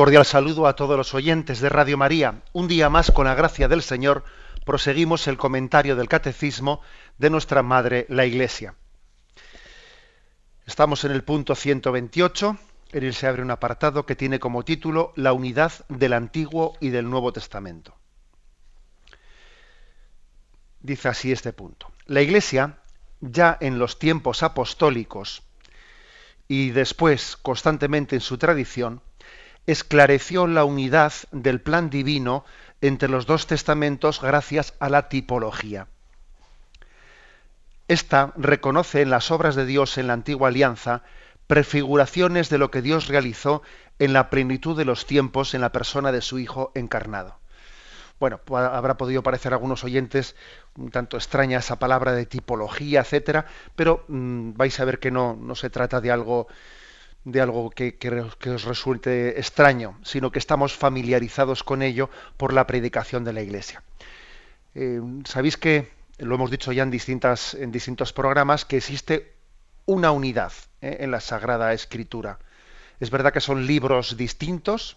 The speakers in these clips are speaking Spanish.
Cordial saludo a todos los oyentes de Radio María. Un día más, con la gracia del Señor, proseguimos el comentario del Catecismo de nuestra Madre, la Iglesia. Estamos en el punto 128, en él se abre un apartado que tiene como título La unidad del Antiguo y del Nuevo Testamento. Dice así este punto. La Iglesia, ya en los tiempos apostólicos y después constantemente en su tradición, esclareció la unidad del plan divino entre los dos testamentos gracias a la tipología. Esta reconoce en las obras de Dios en la antigua alianza prefiguraciones de lo que Dios realizó en la plenitud de los tiempos en la persona de su Hijo encarnado. Bueno, habrá podido parecer a algunos oyentes un tanto extraña esa palabra de tipología, etcétera, pero mm, vais a ver que no, no se trata de algo de algo que, os resulte extraño, sino que estamos familiarizados con ello por la predicación de la Iglesia. Eh, Sabéis que, lo hemos dicho ya en, distintas, en distintos programas, que existe una unidad eh, en la Sagrada Escritura. Es verdad que son libros distintos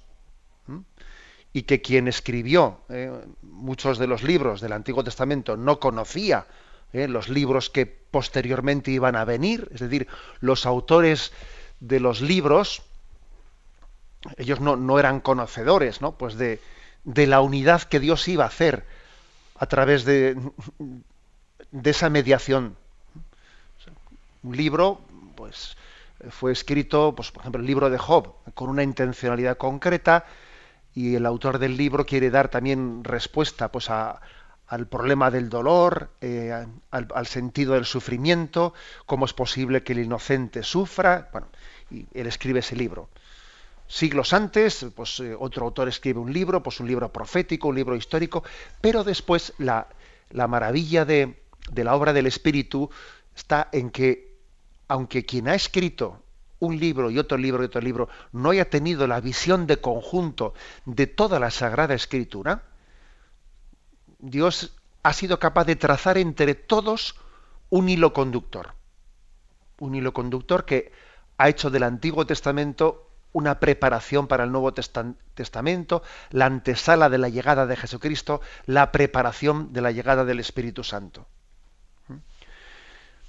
y que quien escribió eh, muchos de los libros del Antiguo Testamento no conocía los libros que posteriormente iban a venir, es decir, los autores de los libros, ellos no, eran conocedores, ¿no? Pues de, de, la unidad que Dios iba a hacer a través de, de esa mediación. Un libro, pues, fue escrito, pues, por ejemplo, el libro de Job, con una intencionalidad concreta, y el autor del libro quiere dar también respuesta, pues, a, al problema del dolor, eh, al, al, sentido del sufrimiento, cómo es posible que el inocente sufra. Bueno, él escribe ese libro. Siglos antes, pues eh, otro autor escribe un libro, pues un libro profético, un libro histórico, pero después la, la maravilla de, de la obra del Espíritu está en que, aunque quien ha escrito un libro y otro libro y otro libro no haya tenido la visión de conjunto de toda la Sagrada Escritura, Dios ha sido capaz de trazar entre todos un hilo conductor. Un hilo conductor que ha hecho del Antiguo Testamento una preparación para el Nuevo Testamento, la antesala de la llegada de Jesucristo, la preparación de la llegada del Espíritu Santo.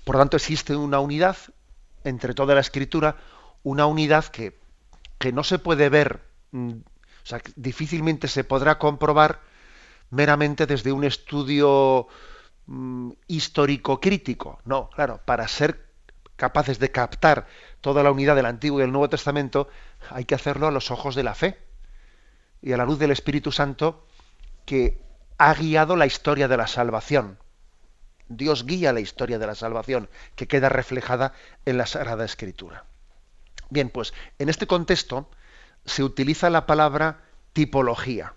Por lo tanto, existe una unidad entre toda la escritura, una unidad que, que no se puede ver, mm, o sea, difícilmente se podrá comprobar meramente desde un estudio mm, histórico crítico. No, claro, para ser capaces de captar toda la unidad del Antiguo y del Nuevo Testamento, hay que hacerlo a los ojos de la fe y a la luz del Espíritu Santo que ha guiado la historia de la salvación. Dios guía la historia de la salvación que queda reflejada en la Sagrada Escritura. Bien, pues en este contexto se utiliza la palabra tipología.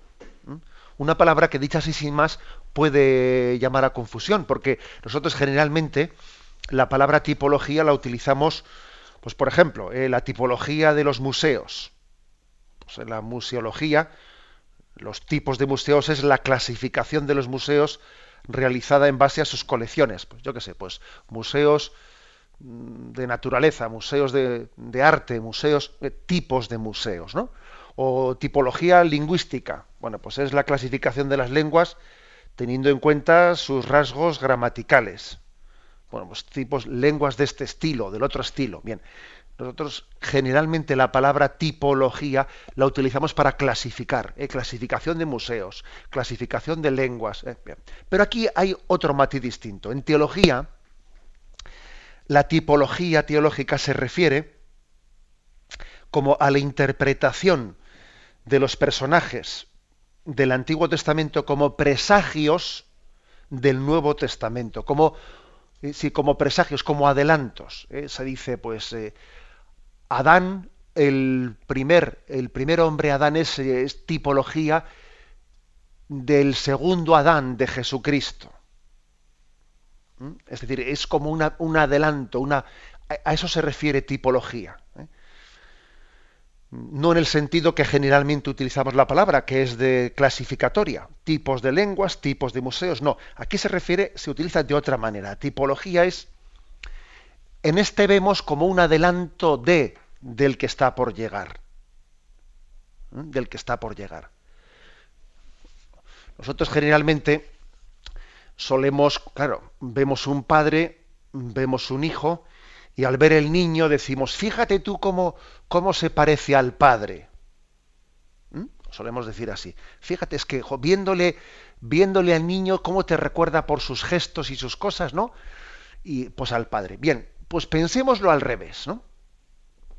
Una palabra que dicha así sin más puede llamar a confusión, porque nosotros generalmente la palabra tipología la utilizamos pues por ejemplo, eh, la tipología de los museos. Pues en la museología, los tipos de museos es la clasificación de los museos realizada en base a sus colecciones. Pues yo qué sé, pues museos mm, de naturaleza, museos de, arte, museos, eh, tipos de museos, ¿no? O tipología lingüística. Bueno, pues es la clasificación de las lenguas teniendo en cuenta sus rasgos gramaticales bueno, pues tipos, lenguas de este estilo, del otro estilo. Bien, nosotros generalmente la palabra tipología la utilizamos para clasificar, ¿eh? clasificación de museos, clasificación de lenguas. ¿eh? Pero aquí hay otro matiz distinto. En teología, la tipología teológica se refiere como a la interpretación de los personajes del Antiguo Testamento como presagios del Nuevo Testamento, como sí, como presagios, como adelantos. ¿eh? Se dice, pues, eh, Adán el primer, el primer hombre Adán es, tipología del segundo Adán de Jesucristo. ¿Mm? Es decir, es como una, un adelanto, una, a eso se refiere tipología. ¿eh? No en el sentido que generalmente utilizamos la palabra, que es de clasificatoria, tipos de lenguas, tipos de museos, no. Aquí se refiere, se utiliza de otra manera. Tipología es, en este vemos como un adelanto de, del que está por llegar. ¿eh? Del que está por llegar. Nosotros generalmente solemos, claro, vemos un padre, vemos un hijo, y al ver el niño decimos, fíjate tú cómo, cómo se parece al padre. ¿Mm? Solemos decir así. Fíjate, es que viéndole, viéndole al niño cómo te recuerda por sus gestos y sus cosas, ¿no? Y pues al padre. Bien, pues pensémoslo al revés, ¿no?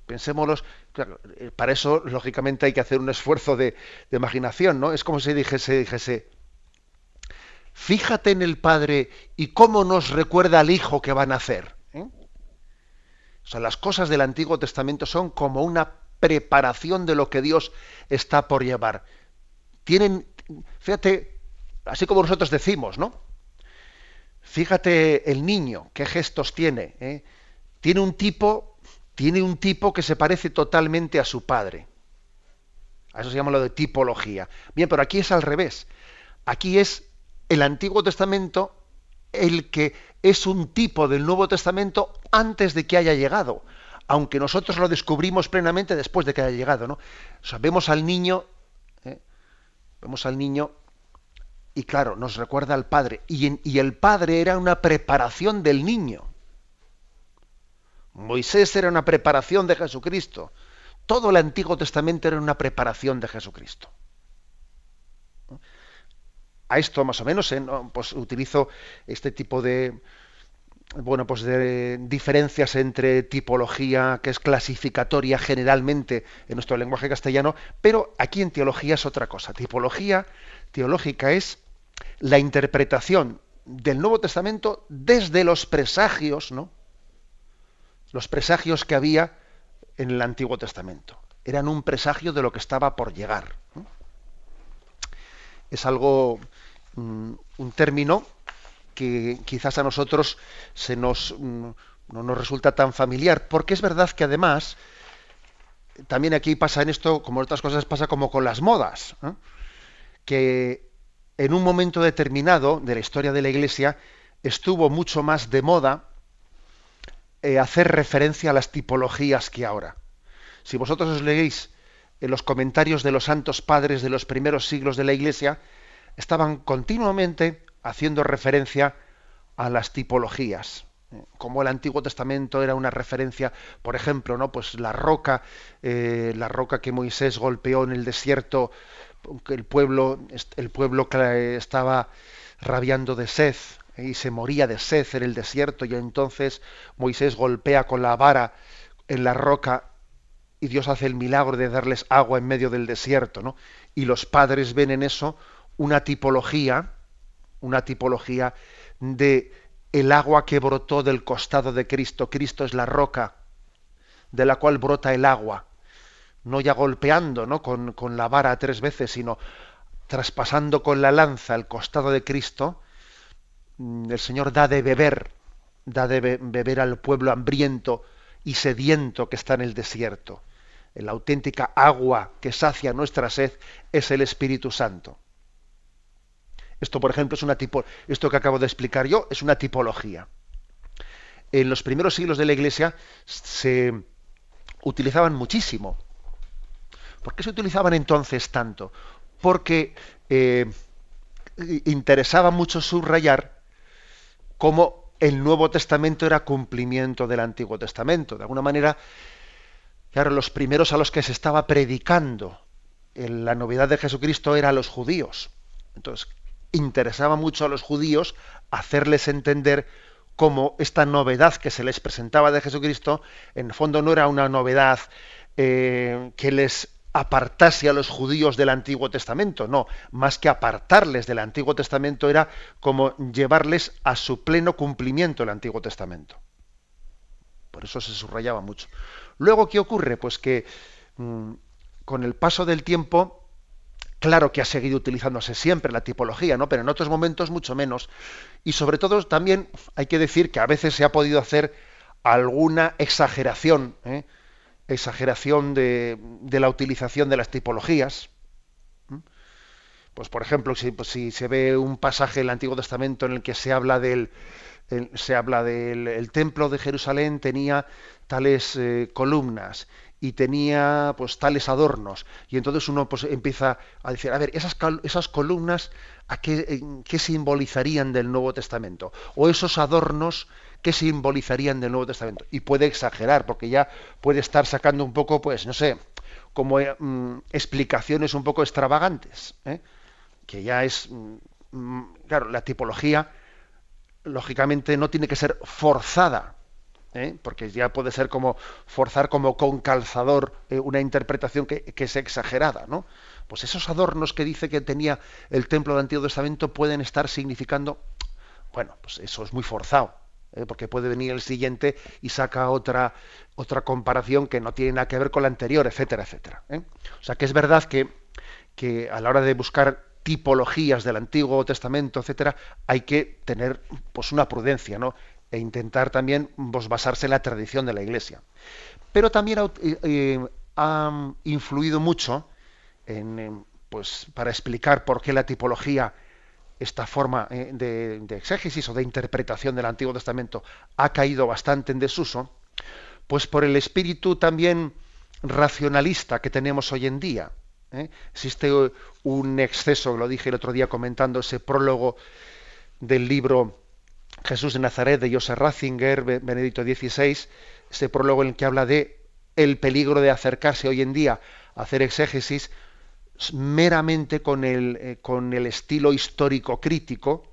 Pensémoslo, eh, para eso lógicamente hay que hacer un esfuerzo de, imaginación, ¿no? Es como si dijese, dijese, fíjate en el padre y cómo nos recuerda al hijo que van a hacer. O sea, las cosas del Antiguo Testamento son como una preparación de lo que Dios está por llevar. Tienen, fíjate, así como nosotros decimos, ¿no? Fíjate el niño, qué gestos tiene. ¿eh? Tiene un tipo, tiene un tipo que se parece totalmente a su padre. A eso se llama lo de tipología. Bien, pero aquí es al revés. Aquí es el Antiguo Testamento el que es un tipo del Nuevo Testamento antes de que haya llegado, aunque nosotros lo descubrimos plenamente después de que haya llegado, ¿no? Vemos al niño, ¿eh? vemos al niño y claro, nos recuerda al padre y el padre era una preparación del niño. Moisés era una preparación de Jesucristo. Todo el Antiguo Testamento era una preparación de Jesucristo a esto más o menos, ¿eh? pues utilizo este tipo de bueno, pues de diferencias entre tipología que es clasificatoria generalmente en nuestro lenguaje castellano, pero aquí en teología es otra cosa. Tipología teológica es la interpretación del Nuevo Testamento desde los presagios, ¿no? Los presagios que había en el Antiguo Testamento. Eran un presagio de lo que estaba por llegar. Es algo un término que quizás a nosotros se nos, mm, no nos resulta tan familiar, porque es verdad que además, también aquí pasa en esto, como en otras cosas, pasa como con las modas, que en un momento determinado de la historia de la Iglesia estuvo mucho más de moda eh, hacer referencia a las tipologías que ahora. Si vosotros os leéis en los comentarios de los santos padres de los primeros siglos de la Iglesia, estaban continuamente haciendo referencia a las tipologías. Como el Antiguo Testamento era una referencia, por ejemplo, ¿no? Pues la roca, eh, la roca que Moisés golpeó en el desierto, que el pueblo, el pueblo estaba rabiando de sed y se moría de sed en el desierto, y entonces Moisés golpea con la vara en la roca y Dios hace el milagro de darles agua en medio del desierto, ¿no? Y los padres ven en eso una tipología, una tipología de el agua que brotó del costado de Cristo. Cristo es la roca de la cual brota el agua, no ya golpeando ¿no? Con, la vara tres veces, sino traspasando con la lanza el costado de Cristo, mm, el Señor da de beber, da de beber al pueblo hambriento y sediento que está en el desierto. La auténtica agua que sacia nuestra sed es el Espíritu Santo. Esto, por ejemplo, es una tipo, esto que acabo de explicar yo es una tipología. En los primeros siglos de la Iglesia se utilizaban muchísimo. ¿Por qué se utilizaban entonces tanto? Porque eh, interesaba mucho subrayar cómo el Nuevo Testamento era cumplimiento del Antiguo Testamento. De alguna manera, claro, los primeros a los que se estaba predicando en la novedad de Jesucristo eran los judíos. Entonces, interesaba mucho a los judíos hacerles entender cómo esta novedad que se les presentaba de Jesucristo, en el fondo no era una novedad eh, que les apartase a los judíos del Antiguo Testamento, no, más que apartarles del Antiguo Testamento era como llevarles a su pleno cumplimiento el Antiguo Testamento. por eso se subrayaba mucho. Luego, ¿qué ocurre? Pues que mm, con el paso del tiempo, claro que ha seguido utilizándose siempre la tipología, ¿no? Pero en otros momentos mucho menos. Y sobre todo también hay que decir que a veces se ha podido hacer alguna exageración, ¿eh? exageración de, la utilización de las tipologías. Pues por ejemplo, si, pues, si se ve un pasaje del Antiguo Testamento en el que se habla del, se habla del templo de Jerusalén tenía tales eh, columnas y tenía pues tales adornos. Y entonces uno pues empieza a decir a ver esas, esas columnas a qué, qué, simbolizarían del Nuevo Testamento o esos adornos qué simbolizarían del Nuevo Testamento y puede exagerar porque ya puede estar sacando un poco pues no sé como eh, mm, explicaciones un poco extravagantes ¿eh? que ya es mm, mm, claro la tipología lógicamente no tiene que ser forzada, ¿eh? porque ya puede ser como forzar como con calzador eh, una interpretación que, es exagerada, ¿no? Pues esos adornos que dice que tenía el templo del Antiguo Testamento pueden estar significando, bueno, pues eso es muy forzado, ¿eh? porque puede venir el siguiente y saca otra otra comparación que no tiene nada que ver con la anterior, etcétera, etcétera. O sea que es verdad que, que a la hora de buscar tipologías del Antiguo Testamento, etcétera, hay que tener pues una prudencia, ¿no? E intentar también pues, basarse en la tradición de la Iglesia. Pero también ha, eh, eh, influido mucho en, pues, para explicar por qué la tipología, esta forma eh, de, exégesis o de interpretación del Antiguo Testamento, ha caído bastante en desuso, pues por el espíritu también racionalista que tenemos hoy en día. Existe un exceso, lo dije el otro día comentando ese prólogo del libro Jesús de Nazaret de Joseph Ratzinger, Benedicto XVI, ese prólogo en el que habla de el peligro de acercarse hoy en día a hacer exégesis meramente con el, eh, con el estilo histórico crítico,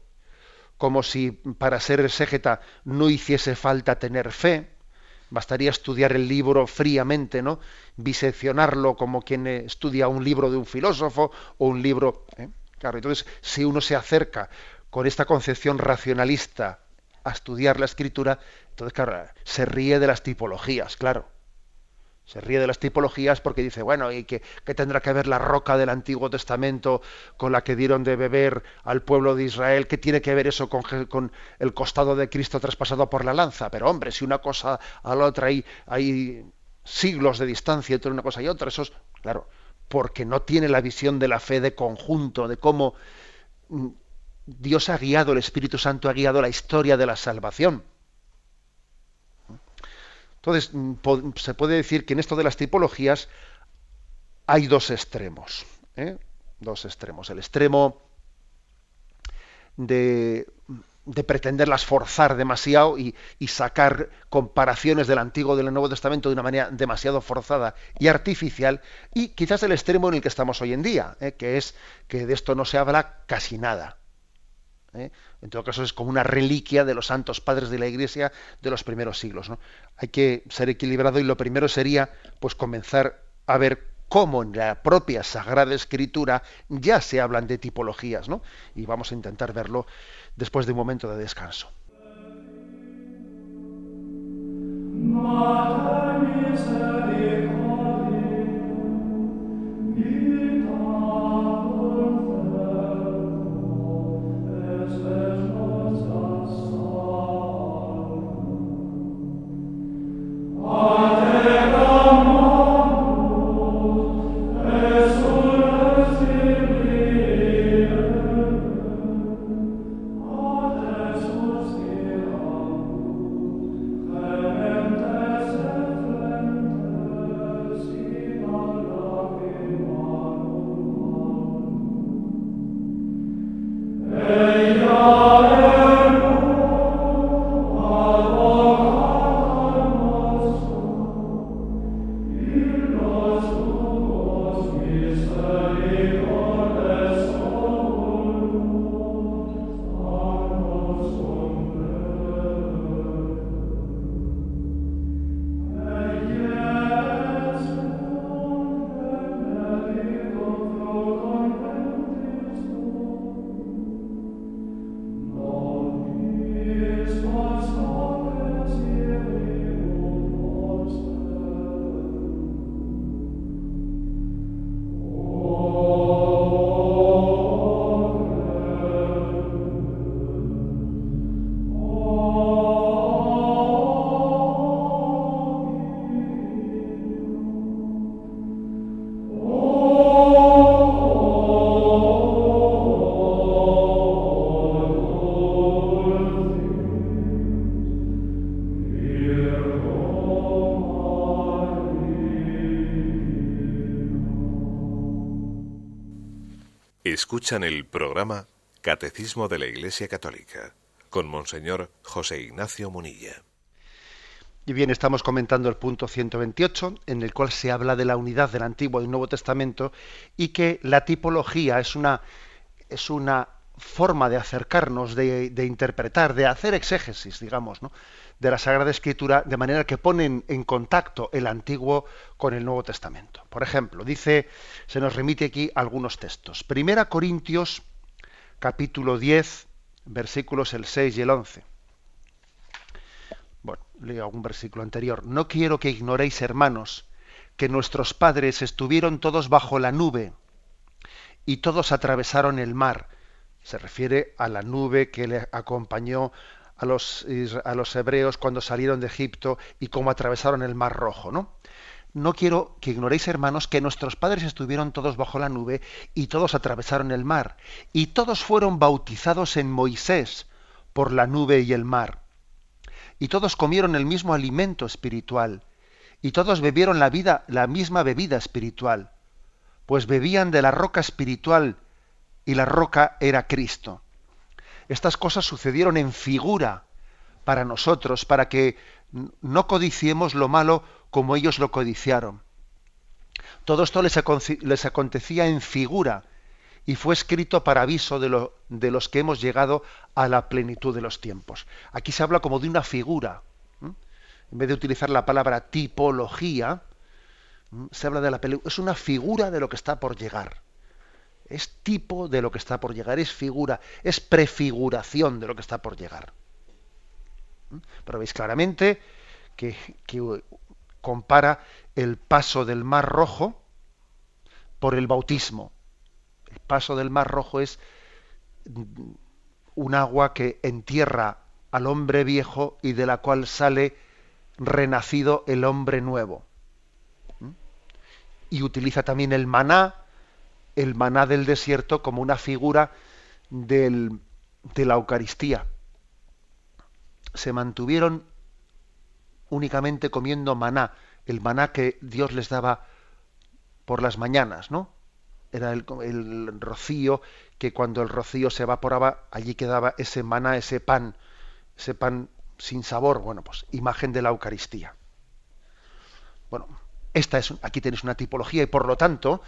como si para ser exégeta no hiciese falta tener fe, bastaría estudiar el libro fríamente, ¿no? Biseccionarlo como quien estudia un libro de un filósofo o un libro. ¿eh? Claro, entonces, si uno se acerca con esta concepción racionalista a estudiar la escritura, entonces, claro, se ríe de las tipologías, claro. Se ríe de las tipologías porque dice, bueno, ¿y qué, tendrá que ver la roca del Antiguo Testamento con la que dieron de beber al pueblo de Israel? ¿Qué tiene que ver eso con, el costado de Cristo traspasado por la lanza? Pero hombre, si una cosa a la otra hay, hay siglos de distancia entre una cosa y otra, eso es, claro, porque no tiene la visión de la fe de conjunto, de cómo mm, Dios ha guiado, el Espíritu Santo ha guiado la historia de la salvación. Entonces, mm, se puede decir que en esto de las tipologías hay dos extremos. ¿eh? Dos extremos. El extremo de, pretenderlas forzar demasiado y, sacar comparaciones del Antiguo y del Nuevo Testamento de una manera demasiado forzada y artificial, y quizás el extremo en el que estamos hoy en día, ¿eh? que es que de esto no se habla casi nada. ¿eh? en todo caso es como una reliquia de los santos padres de la Iglesia de los primeros siglos. ¿no? Hay que ser equilibrado y lo primero sería pues comenzar a ver cómo en la propia Sagrada Escritura ya se hablan de tipologías, ¿no? Y vamos a intentar verlo después de un momento de descanso. Escuchan el programa Catecismo de la Iglesia Católica con Monseñor José Ignacio Munilla. Y bien, estamos comentando el punto 128, en el cual se habla de la unidad del Antiguo y Nuevo Testamento y que la tipología es una, es una forma de acercarnos, de, de interpretar, de hacer exégesis, digamos, ¿no? De la Sagrada Escritura, de manera que ponen en contacto el Antiguo con el Nuevo Testamento. Por ejemplo, dice, se nos remite aquí algunos textos. Primera Corintios, capítulo 10, versículos el 6 y el 11. Bueno, leo algún versículo anterior. No quiero que ignoréis, hermanos, que nuestros padres estuvieron todos bajo la nube y todos atravesaron el mar. Se refiere a la nube que le acompañó a los, a los hebreos cuando salieron de Egipto y cómo atravesaron el Mar Rojo, ¿no? No quiero que ignoréis, hermanos, que nuestros padres estuvieron todos bajo la nube y todos atravesaron el mar, y todos fueron bautizados en Moisés por la nube y el mar. Y todos comieron el mismo alimento espiritual, y todos bebieron la vida, la misma bebida espiritual, pues bebían de la roca espiritual, y la roca era Cristo. Estas cosas sucedieron en figura para nosotros, para que no codiciemos lo malo como ellos lo codiciaron. Todo esto les, acontecía en figura y fue escrito para aviso de, los que hemos llegado a la plenitud de los tiempos. Aquí se habla como de una figura. En vez de utilizar la palabra tipología, se habla de la. Es una figura de lo que está por llegar es tipo de lo que está por llegar, es figura, es prefiguración de lo que está por llegar. ¿Mm? Pero veis claramente que, compara el paso del Mar Rojo por el bautismo. El paso del Mar Rojo es un agua que entierra al hombre viejo y de la cual sale renacido el hombre nuevo. ¿Mm? Y utiliza también el maná el maná del desierto como una figura del, de la Eucaristía. Se mantuvieron únicamente comiendo maná, el maná que Dios les daba por las mañanas, ¿no? Era el, rocío que cuando el rocío se evaporaba, allí quedaba ese maná, ese pan, ese pan sin sabor, bueno, pues imagen de la Eucaristía. Bueno, esta es, aquí tenéis una tipología y por lo tanto,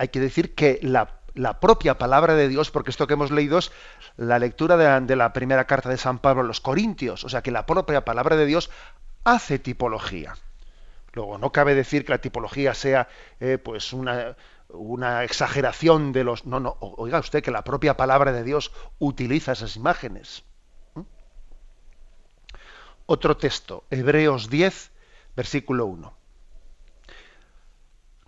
hay que decir que la, propia palabra de Dios, porque esto que hemos leído es la lectura de la, primera carta de San Pablo a los Corintios, o sea que la propia palabra de Dios hace tipología. Luego, no cabe decir que la tipología sea eh, pues una, exageración de los... No, no, oiga usted que la propia palabra de Dios utiliza esas imágenes. ¿Mm? Otro texto, Hebreos 10, versículo 1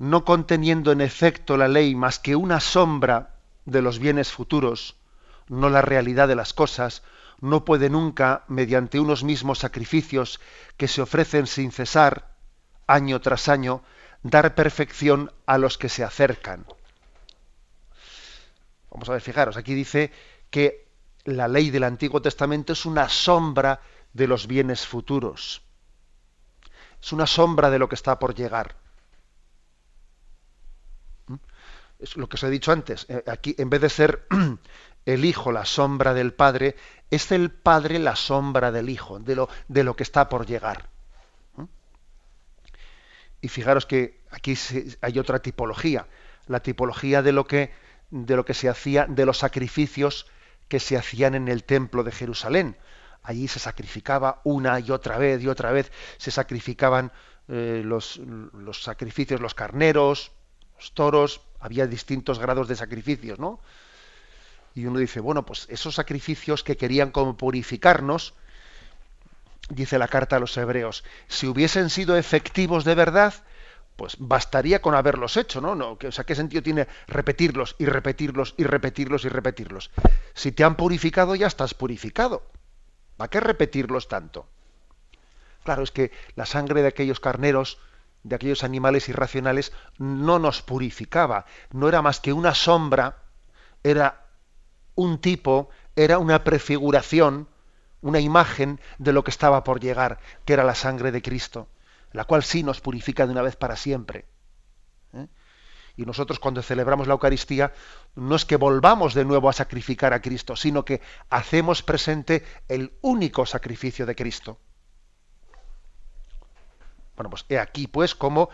no conteniendo en efecto la ley más que una sombra de los bienes futuros, no la realidad de las cosas, no puede nunca, mediante unos mismos sacrificios que se ofrecen sin cesar, año tras año, dar perfección a los que se acercan. Vamos a ver, fijaros, aquí dice que la ley del Antiguo Testamento es una sombra de los bienes futuros. Es una sombra de lo que está por llegar. Lo que os he dicho antes, eh, aquí en vez de ser el hijo la sombra del padre, es el padre la sombra del hijo, de lo, de lo que está por llegar. Y fijaros que aquí hay otra tipología, la tipología de lo que de lo que se hacía, de los sacrificios que se hacían en el templo de Jerusalén. Allí se sacrificaba una y otra vez y otra vez, se sacrificaban eh, los, los sacrificios, los carneros, los toros, había distintos grados de sacrificios, ¿no? Y uno dice, bueno, pues esos sacrificios que querían como purificarnos, dice la carta a los hebreos, si hubiesen sido efectivos de verdad, pues bastaría con haberlos hecho, ¿no? no o sea, ¿qué sentido tiene repetirlos y repetirlos y repetirlos y repetirlos? Si te han purificado, ya estás purificado. ¿Para qué repetirlos tanto? Claro, es que la sangre de aquellos carneros de aquellos animales irracionales no nos purificaba, no era más que una sombra, era un tipo, era una prefiguración, una imagen de lo que estaba por llegar, que era la sangre de Cristo, la cual sí nos purifica de una vez para siempre. ¿eh? Y nosotros cuando celebramos la Eucaristía no es que volvamos de nuevo a sacrificar a Cristo, sino que hacemos presente el único sacrificio de Cristo. Bueno, pues he aquí pues como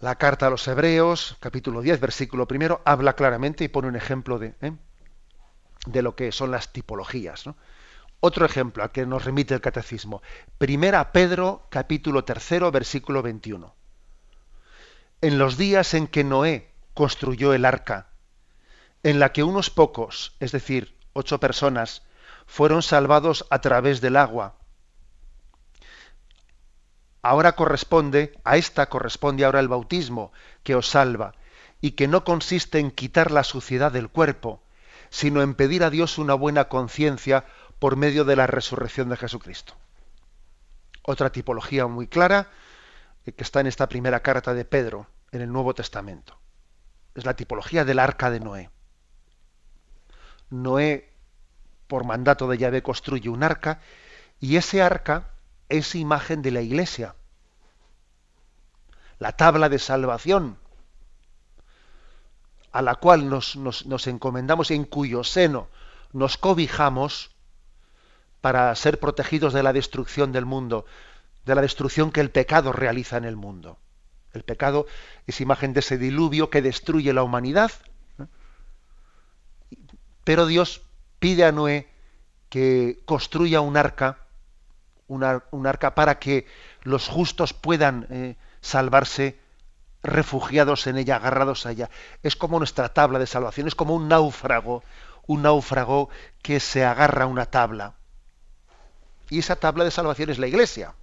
la carta a los Hebreos, capítulo 10, versículo primero, habla claramente y pone un ejemplo de, ¿eh? de lo que son las tipologías. Otro ejemplo al que nos remite el catecismo. Primera Pedro, capítulo tercero, versículo 21. En los días en que Noé construyó el arca, en la que unos pocos, es decir, ocho personas, fueron salvados a través del agua. Ahora corresponde, a esta corresponde ahora el bautismo, que os salva, y que no consiste en quitar la suciedad del cuerpo, sino en pedir a Dios una buena conciencia por medio de la resurrección de Jesucristo. Otra tipología muy clara eh, que está en esta primera carta de Pedro, en el Nuevo Testamento. Es la tipología del arca de Noé. Noé, por mandato de Yahvé, construye un arca y ese arca es imagen de la iglesia. La tabla de salvación a la cual nos, nos, encomendamos y en cuyo seno nos cobijamos para ser protegidos de la destrucción del mundo, de la destrucción que el pecado realiza en el mundo. El pecado es imagen de ese diluvio que destruye la humanidad. Pero Dios pide a Noé que construya un arca, un arca para que los justos puedan eh, salvarse refugiados en ella, agarrados a ella. Es como nuestra tabla de salvación, es como un náufrago, un náufrago que se agarra a una tabla. Y esa tabla de salvación es la iglesia.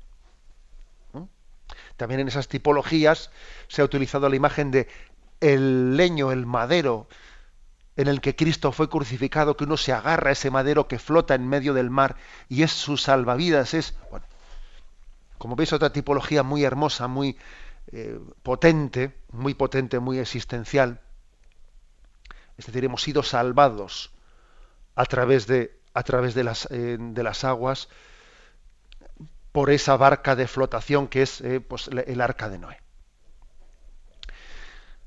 También en esas tipologías se ha utilizado la imagen de el leño, el madero en el que Cristo fue crucificado, que uno se agarra a ese madero que flota en medio del mar y es su salvavidas. Es, bueno, como veis, otra tipología muy hermosa, muy eh, potente, muy potente, muy existencial. Es decir, hemos sido salvados a través de, a través de, las, eh, de las aguas por esa barca de flotación que es eh, pues, el arca de Noé.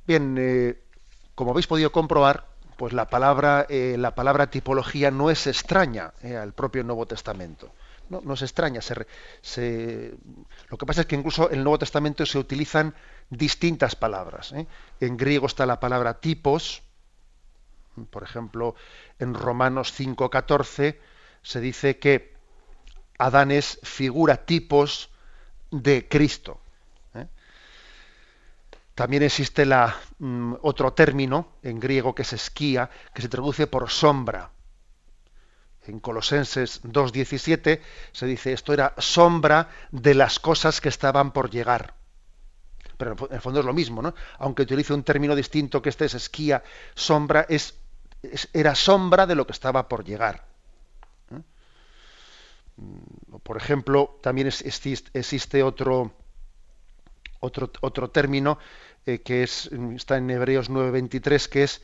Bien, como habéis podido comprobar, pues la palabra, eh, la palabra tipología no es extraña al propio Nuevo Testamento. No, no es extraña. Lo que pasa es que incluso en el Nuevo Testamento se utilizan distintas palabras. En griego está la palabra tipos. Por ejemplo, en Romanos 5.14 se dice que Adán es figura, tipos de Cristo. ¿Eh? También existe la, mm, otro término en griego que es esquía, que se traduce por sombra. En Colosenses 2.17 se dice esto era sombra de las cosas que estaban por llegar. Pero en el fondo es lo mismo, ¿no? Aunque utilice un término distinto que este es esquía, sombra es era sombra de lo que estaba por llegar. Mm, por ejemplo, también existe otro, otro término eh, que es, está en Hebreos 9:23, que es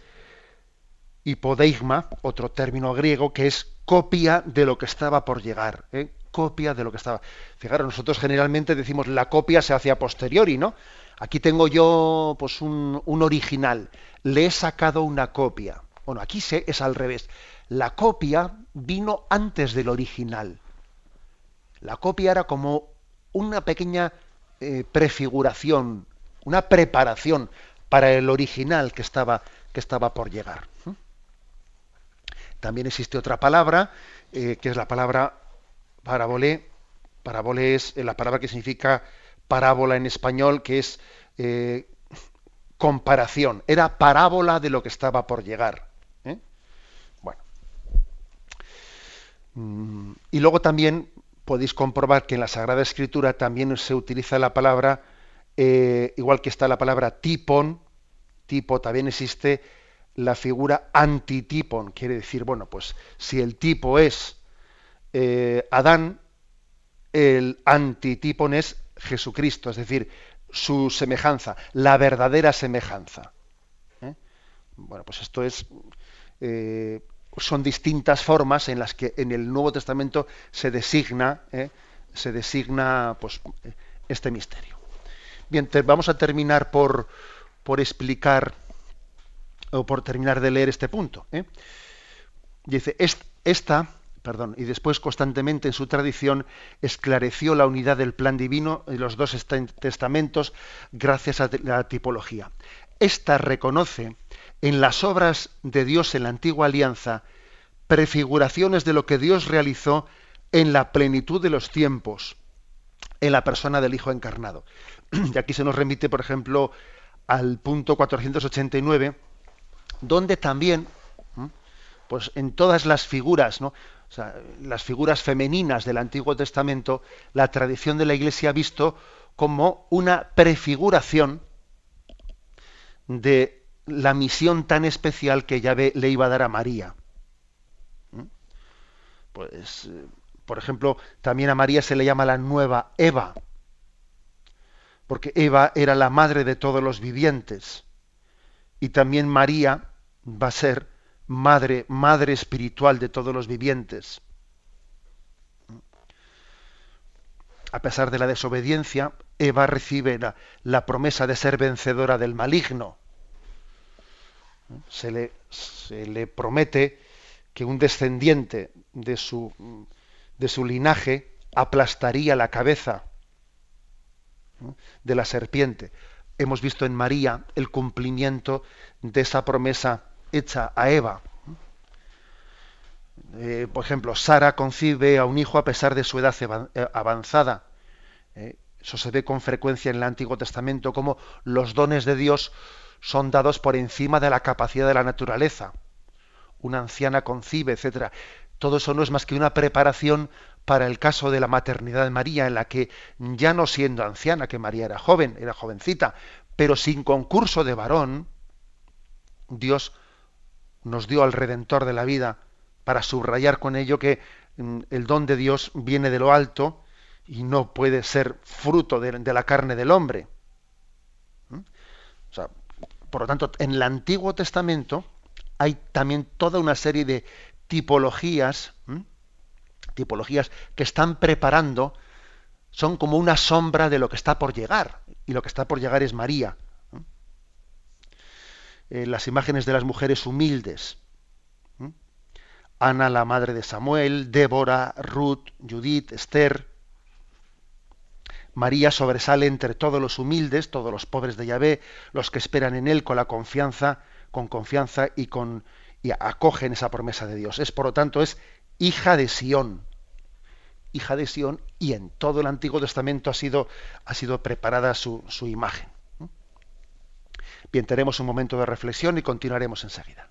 hipodeigma, otro término griego, que es copia de lo que estaba por llegar. ¿eh? Copia de lo que estaba. Fijaros, nosotros generalmente decimos la copia se hace a posteriori, ¿no? Aquí tengo yo pues un, un original, le he sacado una copia. Bueno, aquí se, es al revés. La copia vino antes del original. La copia era como una pequeña eh, prefiguración, una preparación para el original que estaba, que estaba por llegar. También existe otra palabra, eh, que es la palabra parábole. Parábole es eh, la palabra que significa parábola en español, que es comparación. Era parábola de lo que estaba por llegar. Bueno. Mm, y luego también podéis comprobar que en la Sagrada Escritura también se utiliza la palabra, eh, igual que está la palabra tipon, tipo, también existe la figura antitipon, quiere decir, bueno, pues si el tipo es eh, Adán, el antitipon es Jesucristo, es decir, su semejanza, la verdadera semejanza. ¿eh? Bueno, pues esto es son distintas formas en las que en el Nuevo Testamento se designa, se designa pues, este misterio. Bien, vamos a terminar por, por explicar o por terminar de leer este punto. ¿eh? Dice, esta, perdón, y después constantemente en su tradición esclareció la unidad del plan divino en los dos testamentos gracias a la tipología. Esta reconoce en las obras de Dios en la antigua alianza prefiguraciones de lo que Dios realizó en la plenitud de los tiempos, en la persona del Hijo encarnado. Y aquí se nos remite, por ejemplo, al punto 489, donde también, pues en todas las figuras, ¿no? las figuras femeninas del Antiguo Testamento, la tradición de la Iglesia ha visto como una prefiguración de la misión tan especial que Yahvé le iba a dar a María. Pues, eh, por ejemplo, también a María se le llama la nueva Eva, porque Eva era la madre de todos los vivientes. Y también María va a ser madre, madre espiritual de todos los vivientes. A pesar de la desobediencia, Eva recibe la, promesa de ser vencedora del maligno. Se le, se le, promete que un descendiente de su, de su linaje aplastaría la cabeza de la serpiente. Hemos visto en María el cumplimiento de esa promesa hecha a Eva. Eh, por ejemplo, Sara concibe a un hijo a pesar de su edad eh, avanzada. Eh, eso se ve con frecuencia en el Antiguo Testamento, como los dones de Dios son dados por encima de la capacidad de la naturaleza. Una anciana concibe, etc. Todo eso no es más que una preparación para el caso de la maternidad de María, en la que ya no siendo anciana, que María era joven, era jovencita, pero sin concurso de varón, Dios nos dio al Redentor de la vida para subrayar con ello que mm, el don de Dios viene de lo alto y no puede ser fruto de, la carne del hombre. ¿Mm? por lo tanto, en el Antiguo Testamento hay también toda una serie de tipologías, tipologías que están preparando, son como una sombra de lo que está por llegar. Y lo que está por llegar es María. Eh, las imágenes de las mujeres humildes. Ana, la madre de Samuel, Débora, Ruth, Judith, Esther. María sobresale entre todos los humildes, todos los pobres de Yahvé, los que esperan en él con la confianza, con confianza y con y acogen esa promesa de Dios. Es por lo tanto es hija de Sión. Hija de Sión y en todo el Antiguo Testamento ha sido, ha sido preparada su, su imagen. Bien, tenemos un momento de reflexión y continuaremos enseguida.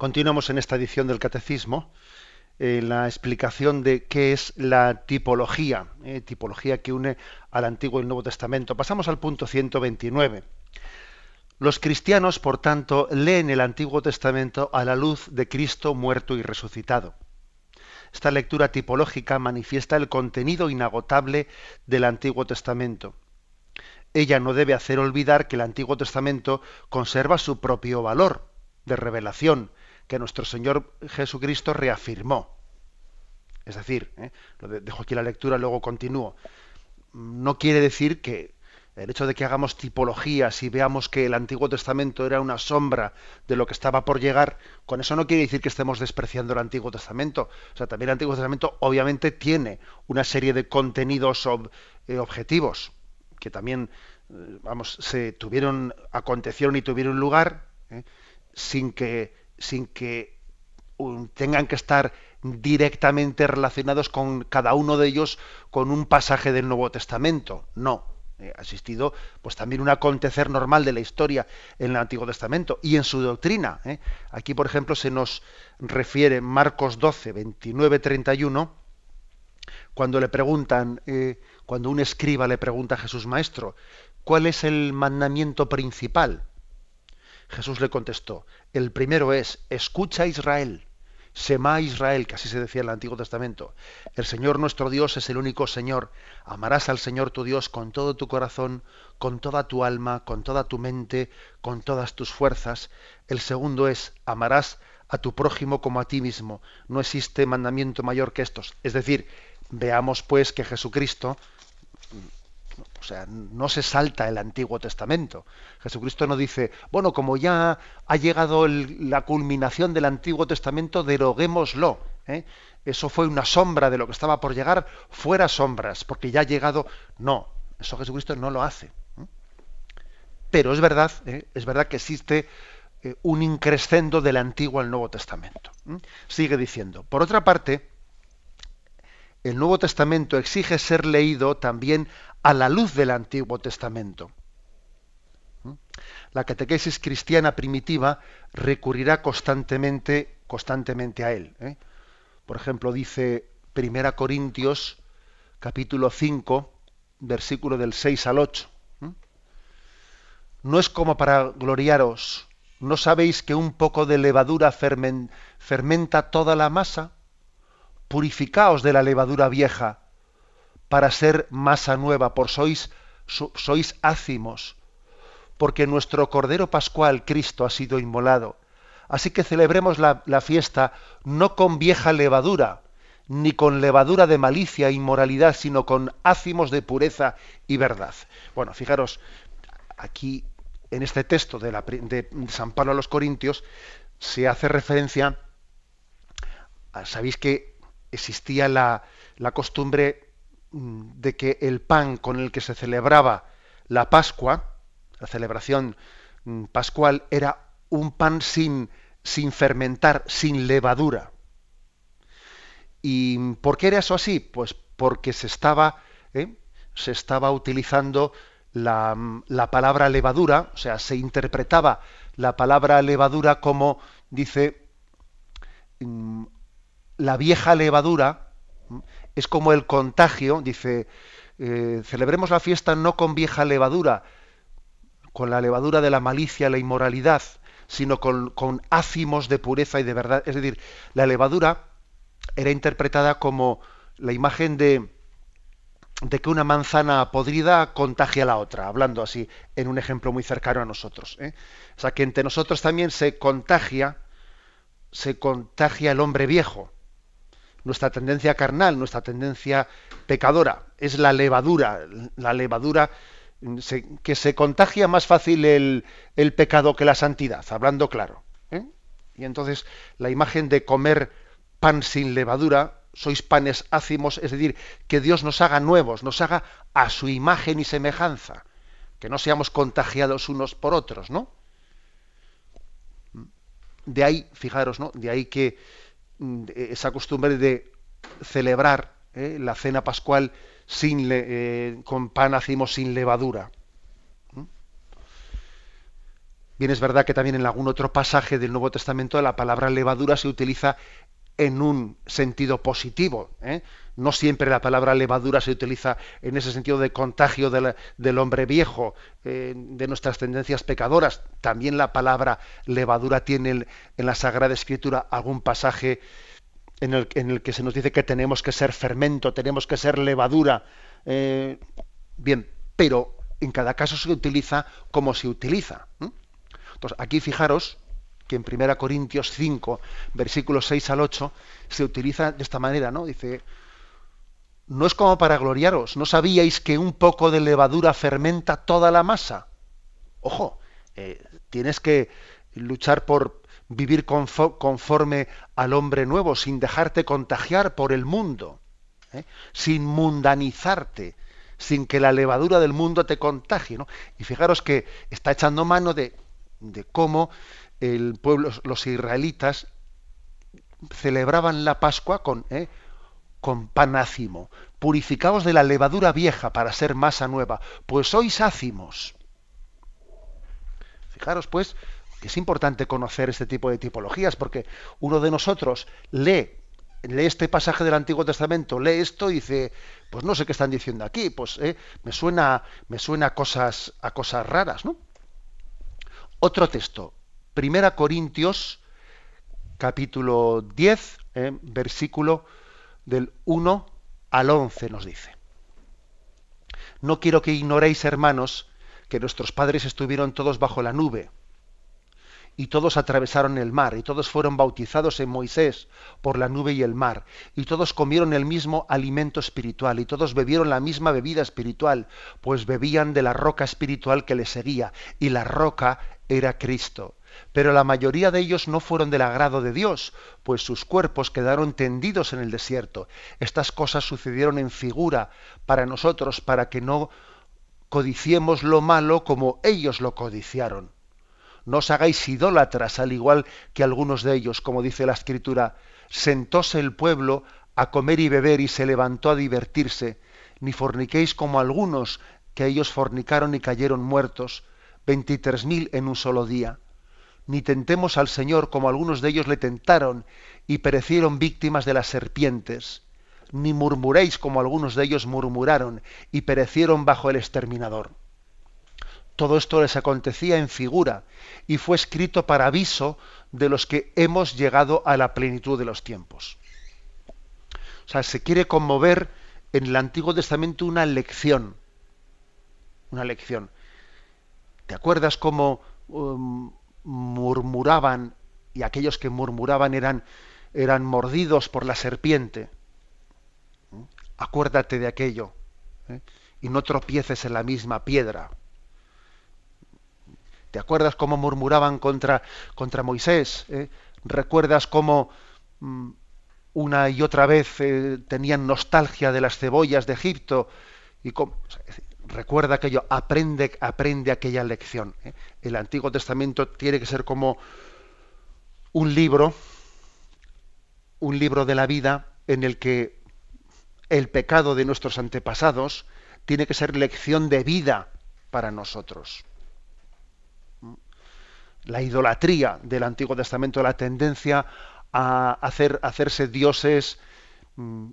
Continuamos en esta edición del Catecismo en la explicación de qué es la tipología, eh, tipología que une al Antiguo y el Nuevo Testamento. Pasamos al punto 129. Los cristianos, por tanto, leen el Antiguo Testamento a la luz de Cristo muerto y resucitado. Esta lectura tipológica manifiesta el contenido inagotable del Antiguo Testamento. Ella no debe hacer olvidar que el Antiguo Testamento conserva su propio valor de revelación, que nuestro Señor Jesucristo reafirmó. Es decir, ¿eh? dejo aquí la lectura, luego continúo. No quiere decir que el hecho de que hagamos tipologías y veamos que el Antiguo Testamento era una sombra de lo que estaba por llegar, con eso no quiere decir que estemos despreciando el Antiguo Testamento. O sea, también el Antiguo Testamento obviamente tiene una serie de contenidos eh, objetivos que también, eh, vamos, se tuvieron, acontecieron y tuvieron lugar sin que, sin que tengan que estar directamente relacionados con cada uno de ellos con un pasaje del Nuevo Testamento. No, eh, ha existido pues también un acontecer normal de la historia en el Antiguo Testamento y en su doctrina. ¿eh? Aquí, por ejemplo, se nos refiere Marcos 12, 29, 31, cuando le preguntan, eh, cuando un escriba le pregunta a Jesús Maestro, ¿cuál es el mandamiento principal? Jesús le contestó, el primero es, escucha Israel. Sema Israel, que así se decía en el Antiguo Testamento. El Señor nuestro Dios es el único Señor. Amarás al Señor tu Dios con todo tu corazón, con toda tu alma, con toda tu mente, con todas tus fuerzas. El segundo es, amarás a tu prójimo como a ti mismo. No existe mandamiento mayor que estos. Es decir, veamos pues que Jesucristo o sea, no se salta el Antiguo Testamento. Jesucristo no dice, bueno, como ya ha llegado la culminación del Antiguo Testamento, deroguémoslo. ¿eh? Eso fue una sombra de lo que estaba por llegar, fuera sombras, porque ya ha llegado. No, eso Jesucristo no lo hace. ¿eh? Pero es verdad, ¿eh? es verdad que existe un increscendo del Antiguo al Nuevo Testamento. Sigue diciendo. Por otra parte, el Nuevo Testamento exige ser leído también a la luz del Antiguo Testamento. ¿Mm? La catequesis cristiana primitiva recurrirá constantemente, constantemente a él. ¿eh? Por ejemplo, dice 1 Corintios capítulo 5, versículo del 6 al 8. ¿Mm? No es como para gloriaros. ¿No sabéis que un poco de levadura fermenta toda la masa? Purificaos de la levadura vieja para ser masa nueva, por sois, sois ácimos, porque nuestro Cordero Pascual, Cristo, ha sido inmolado. Así que celebremos la, fiesta no con vieja levadura, ni con levadura de malicia e inmoralidad, sino con ácimos de pureza y verdad. Bueno, fijaros, aquí en este texto de, San Pablo a los Corintios se hace referencia, sabéis que existía la, la costumbre de que el pan con el que se celebraba la Pascua, la celebración mm, pascual, era un pan sin, sin fermentar, sin levadura. ¿Y por qué era eso así? Pues porque se estaba, ¿eh? se estaba utilizando la, mm, la, palabra levadura, o sea, se interpretaba la palabra levadura como, dice, la vieja levadura, es como el contagio, dice, eh, celebremos la fiesta no con vieja levadura, con la levadura de la malicia, la inmoralidad, sino con, ácimos de pureza y de verdad. Es decir, la levadura era interpretada como la imagen de, de que una manzana podrida contagia a la otra, hablando así en un ejemplo muy cercano a nosotros. ¿eh? O sea, que entre nosotros también se contagia, se contagia el hombre viejo nuestra tendencia carnal, nuestra tendencia pecadora, es la levadura, la levadura que se contagia más fácil el, pecado que la santidad, hablando claro. ¿eh? Y entonces la imagen de comer pan sin levadura, sois panes ácimos, es decir, que Dios nos haga nuevos, nos haga a su imagen y semejanza, que no seamos contagiados unos por otros, ¿no? De ahí, fijaros, ¿no? De ahí que Mm, esa costumbre de celebrar eh, la cena pascual sin eh, con pan hacemos sin levadura. ¿Mm? Bien, es verdad que también en algún otro pasaje del Nuevo Testamento la palabra levadura se utiliza en un sentido positivo. ¿eh? No siempre la palabra levadura se utiliza en ese sentido de contagio del hombre viejo, eh, de nuestras tendencias pecadoras. También la palabra levadura tiene en la Sagrada Escritura algún pasaje en el, que se nos dice que tenemos que ser fermento, tenemos que ser levadura. Eh, bien, pero en cada caso se utiliza como se utiliza. Entonces, aquí fijaros que en 1 Corintios 5, versículos 6 al 8, se utiliza de esta manera, ¿no? Dice, no es como para gloriaros. ¿No sabíais que un poco de levadura fermenta toda la masa? Ojo, eh, tienes que luchar por vivir conforme al hombre nuevo, sin dejarte contagiar por el mundo, ¿eh? sin mundanizarte, sin que la levadura del mundo te contagie. Y fijaros que está echando mano de, de cómo el pueblo, los israelitas celebraban la Pascua con, ¿eh? con pan ácimo. Purificaos de la levadura vieja para ser masa nueva, pues sois ácimos. Fijaros, pues, que es importante conocer este tipo de tipologías, porque uno de nosotros lee, lee este pasaje del Antiguo Testamento, lee esto y dice, pues no sé qué están diciendo aquí, pues ¿eh? me suena, me suena a cosas, a cosas raras, ¿no? Otro texto, Primera Corintios, capítulo 10, ¿eh? versículo del 1 al 11 nos dice. No quiero que ignoréis, hermanos, que nuestros padres estuvieron todos bajo la nube, y todos atravesaron el mar, y todos fueron bautizados en Moisés por la nube y el mar, y todos comieron el mismo alimento espiritual, y todos bebieron la misma bebida espiritual, pues bebían de la roca espiritual que les seguía, y la roca era Cristo. Pero la mayoría de ellos no fueron del agrado de Dios, pues sus cuerpos quedaron tendidos en el desierto. Estas cosas sucedieron en figura para nosotros, para que no codiciemos lo malo como ellos lo codiciaron. No os hagáis idólatras, al igual que algunos de ellos, como dice la Escritura. Sentóse el pueblo a comer y beber y se levantó a divertirse. Ni forniquéis como algunos, que ellos fornicaron y cayeron muertos, veintitrés mil en un solo día ni tentemos al Señor como algunos de ellos le tentaron y perecieron víctimas de las serpientes, ni murmuréis como algunos de ellos murmuraron y perecieron bajo el exterminador. Todo esto les acontecía en figura y fue escrito para aviso de los que hemos llegado a la plenitud de los tiempos. O sea, se quiere conmover en el Antiguo Testamento una lección. Una lección. ¿Te acuerdas cómo um, murmuraban y aquellos que murmuraban eran, eran mordidos por la serpiente. Acuérdate de aquello ¿eh? y no tropieces en la misma piedra. ¿Te acuerdas cómo murmuraban contra, contra Moisés? ¿Eh? ¿Recuerdas cómo mm, una y otra vez eh, tenían nostalgia de las cebollas de Egipto? Y cómo, recuerda aquello, aprende, aprende aquella lección. ¿eh? El Antiguo Testamento tiene que ser como un libro, un libro de la vida en el que el pecado de nuestros antepasados tiene que ser lección de vida para nosotros. La idolatría del Antiguo Testamento, la tendencia a hacer, hacerse dioses mm,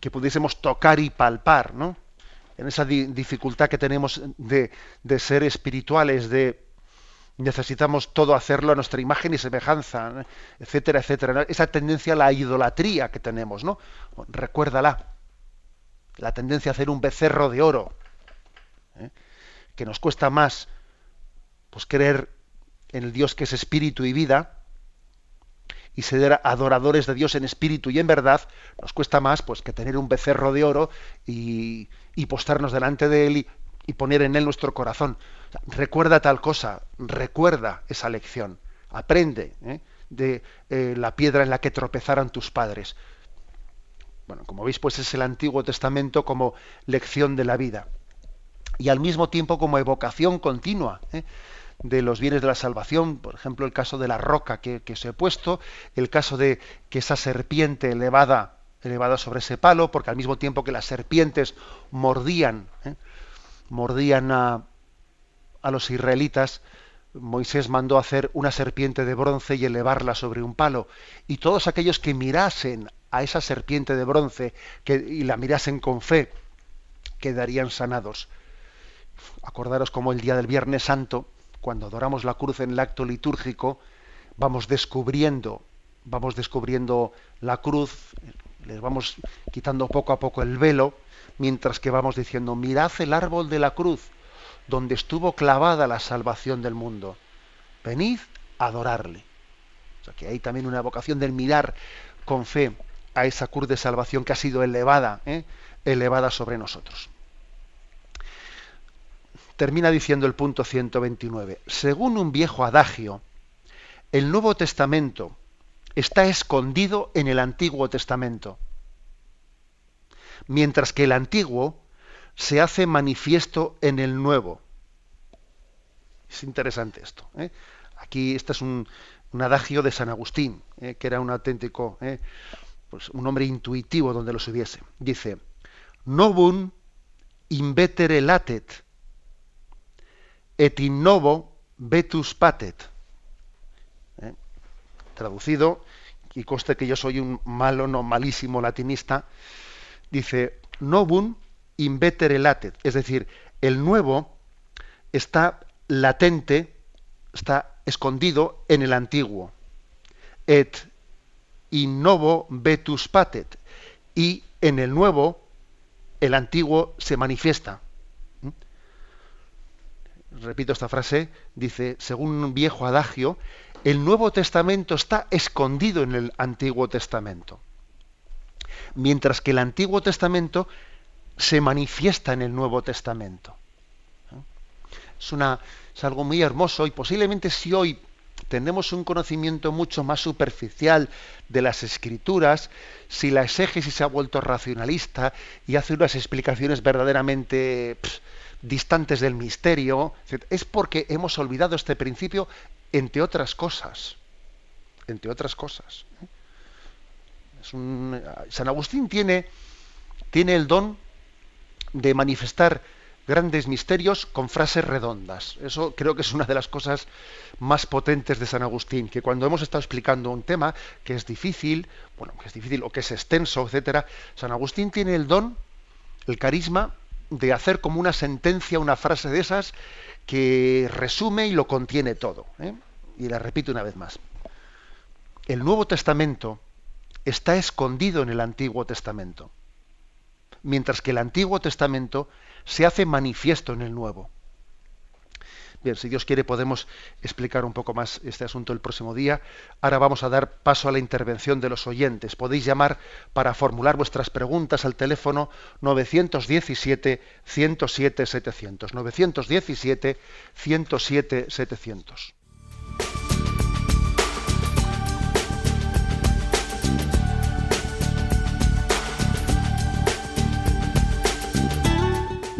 que pudiésemos tocar y palpar, ¿no? En esa dificultad que tenemos de, ser espirituales, de necesitamos todo hacerlo a nuestra imagen y semejanza, etcétera, etcétera. Esa tendencia a la idolatría que tenemos, ¿no? Recuérdala. La tendencia a hacer un becerro de oro, ¿eh? que nos cuesta más pues creer en el Dios que es espíritu y vida, y ser adoradores de Dios en espíritu y en verdad, nos cuesta más pues que tener un becerro de oro y, y postrarnos delante de él y, poner en él nuestro corazón. recuerda tal cosa, recuerda esa lección, aprende ¿eh? de eh, la piedra en la que tropezaron tus padres. Bueno, como veis, pues es el Antiguo Testamento como lección de la vida y al mismo tiempo como evocación continua. ¿eh? De los bienes de la salvación, por ejemplo, el caso de la roca que, que se he puesto, el caso de que esa serpiente elevada elevada sobre ese palo, porque al mismo tiempo que las serpientes mordían, ¿eh? mordían a, a los israelitas, Moisés mandó hacer una serpiente de bronce y elevarla sobre un palo. Y todos aquellos que mirasen a esa serpiente de bronce y la mirasen con fe, quedarían sanados. Acordaros como el día del Viernes Santo, cuando adoramos la cruz en el acto litúrgico, vamos descubriendo, vamos descubriendo la cruz, les vamos quitando poco a poco el velo, mientras que vamos diciendo, mirad el árbol de la cruz, donde estuvo clavada la salvación del mundo. Venid a adorarle. O sea que hay también una vocación del mirar con fe a esa cruz de salvación que ha sido elevada, ¿eh? elevada sobre nosotros. Termina diciendo el punto 129. Según un viejo adagio, el Nuevo Testamento está escondido en el Antiguo Testamento, mientras que el Antiguo se hace manifiesto en el Nuevo. Es interesante esto. ¿eh? Aquí este es un, adagio de San Agustín, ¿eh? que era un auténtico, ¿eh? pues un hombre intuitivo donde lo subiese. Dice, novum invetere latet, et in novo vetus patet. Traducido, y conste que yo soy un malo, no malísimo latinista, dice, novum invetere latet, es decir, el nuevo está latente, está escondido en el antiguo. Et in novo vetus patet. Y en el nuevo, el antiguo se manifiesta. Repito esta frase, dice, según un viejo adagio, el Nuevo Testamento está escondido en el Antiguo Testamento. Mientras que el Antiguo Testamento se manifiesta en el Nuevo Testamento. Es, una, es algo muy hermoso y posiblemente si hoy tenemos un conocimiento mucho más superficial de las escrituras, si la exégesis se ha vuelto racionalista y hace unas explicaciones verdaderamente distantes del misterio, es porque hemos olvidado este principio entre otras cosas. Entre otras cosas. San Agustín tiene, tiene el don de manifestar grandes misterios con frases redondas. Eso creo que es una de las cosas más potentes de San Agustín, que cuando hemos estado explicando un tema que es difícil, bueno, que es difícil o que es extenso, etcétera, San Agustín tiene el don, el carisma de hacer como una sentencia, una frase de esas que resume y lo contiene todo. ¿eh? Y la repito una vez más. El Nuevo Testamento está escondido en el Antiguo Testamento mientras que el Antiguo Testamento se hace manifiesto en el Nuevo. Bien, si Dios quiere podemos explicar un poco más este asunto el próximo día. Ahora vamos a dar paso a la intervención de los oyentes. Podéis llamar para formular vuestras preguntas al teléfono 917 107 700. 917 107 700.